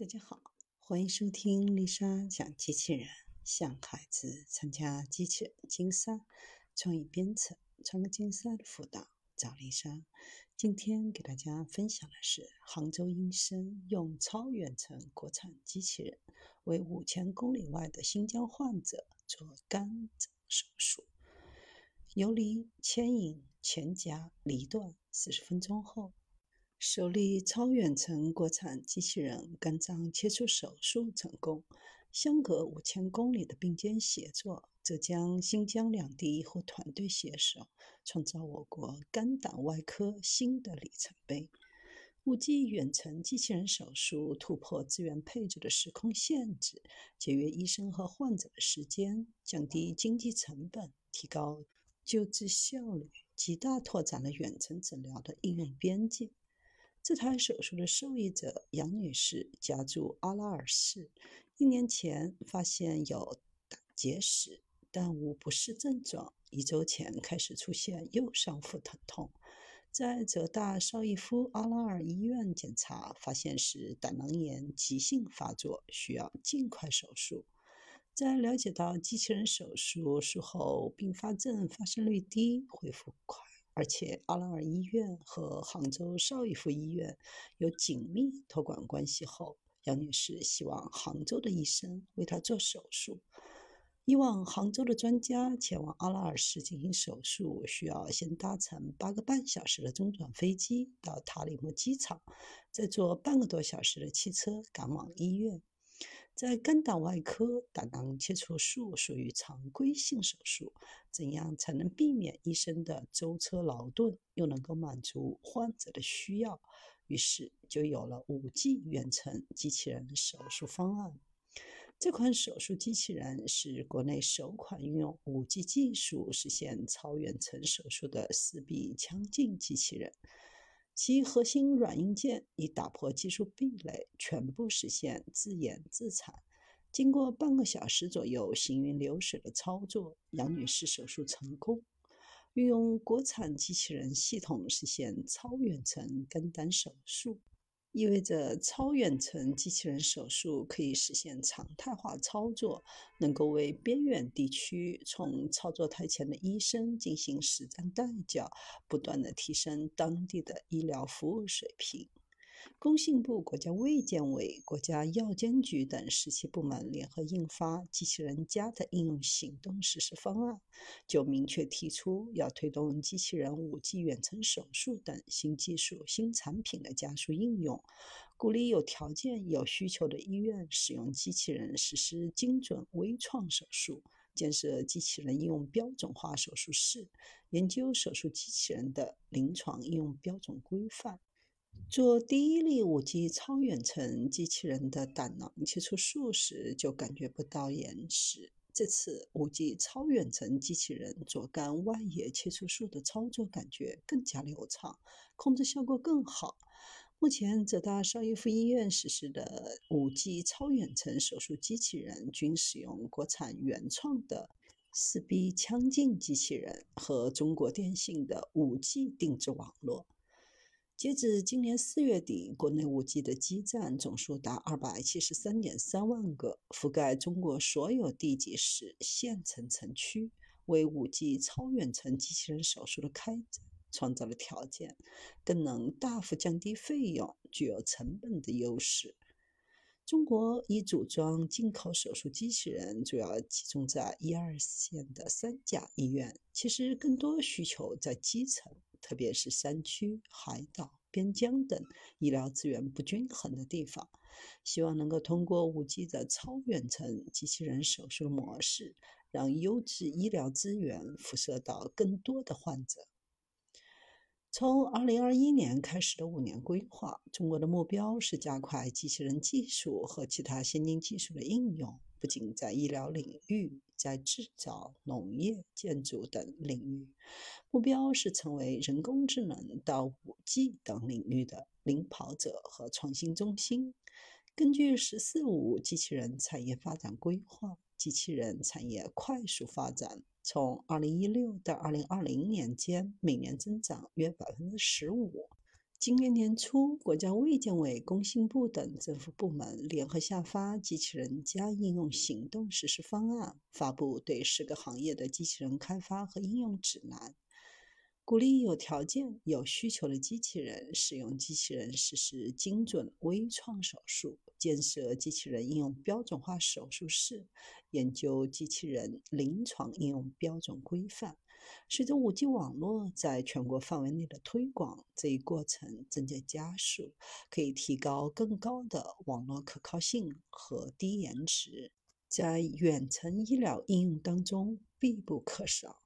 大家好，欢迎收听丽莎讲机器人，向孩子参加机器人竞赛、创意编程、创客竞赛的辅导，找丽莎。今天给大家分享的是杭州医生用超远程国产机器人为五千公里外的新疆患者做肝脏手术，游离牵引前夹离断，四十分钟后。首例超远程国产机器人肝脏切除手术成功，相隔五千公里的并肩协作，浙江、新疆两地医护团队携手，创造我国肝胆外科新的里程碑。五 G 远程机器人手术突破资源配置的时空限制，节约医生和患者的时间，降低经济成本，提高救治效率，极大拓展了远程诊疗的应用边界。这台手术的受益者杨女士家住阿拉尔市，一年前发现有胆结石，但无不适症状。一周前开始出现右上腹疼痛，在浙大邵逸夫阿拉尔医院检查，发现是胆囊炎急性发作，需要尽快手术。在了解到机器人手术术后并发症发生率低，恢复快。而且阿拉尔医院和杭州邵逸夫医院有紧密托管关系后，杨女士希望杭州的医生为她做手术。以往杭州的专家前往阿拉尔市进行手术，需要先搭乘八个半小时的中转飞机到塔里木机场，再坐半个多小时的汽车赶往医院。在肝胆外科，胆囊切除术属于常规性手术，怎样才能避免医生的舟车劳顿，又能够满足患者的需要？于是就有了五 G 远程机器人手术方案。这款手术机器人是国内首款运用五 G 技术实现超远程手术的四臂腔镜机器人。其核心软硬件已打破技术壁垒，全部实现自研自产。经过半个小时左右行云流水的操作，杨女士手术成功。运用国产机器人系统实现超远程肝胆手术。意味着超远程机器人手术可以实现常态化操作，能够为边远地区从操作台前的医生进行实战代教，不断的提升当地的医疗服务水平。工信部、国家卫健委、国家药监局等十七部门联合印发《机器人加的应用行动实施方案》，就明确提出要推动机器人、五 G 远程手术等新技术、新产品的加速应用，鼓励有条件、有需求的医院使用机器人实施精准微创手术，建设机器人应用标准化手术室，研究手术机器人的临床应用标准规范。做第一例五 G 超远程机器人的胆囊切除术时，就感觉不到延迟。这次五 G 超远程机器人做肝外叶切除术的操作感觉更加流畅，控制效果更好。目前浙大邵逸夫医院实施的五 G 超远程手术机器人均使用国产原创的四臂腔镜机器人和中国电信的五 G 定制网络。截至今年四月底，国内 5G 的基站总数达二百七十三点三万个，覆盖中国所有地级市、县城、城区，为 5G 超远程机器人手术的开展创造了条件，更能大幅降低费用，具有成本的优势。中国已组装进口手术机器人，主要集中在一二线的三甲医院，其实更多需求在基层。特别是山区、海岛、边疆等医疗资源不均衡的地方，希望能够通过五 G 的超远程机器人手术模式，让优质医疗资源辐射到更多的患者。从二零二一年开始的五年规划，中国的目标是加快机器人技术和其他先进技术的应用，不仅在医疗领域。在制造、农业、建筑等领域，目标是成为人工智能到五 G 等领域的领跑者和创新中心。根据“十四五”机器人产业发展规划，机器人产业快速发展，从2016到2020年间，每年增长约百分之十五。今年年初，国家卫健委、工信部等政府部门联合下发《机器人加应用行动实施方案》，发布对十个行业的机器人开发和应用指南，鼓励有条件、有需求的机器人使用机器人实施精准微创手术，建设机器人应用标准化手术室，研究机器人临床应用标准规范。随着 5G 网络在全国范围内的推广，这一过程正在加速，可以提高更高的网络可靠性和低延迟，在远程医疗应用当中必不可少。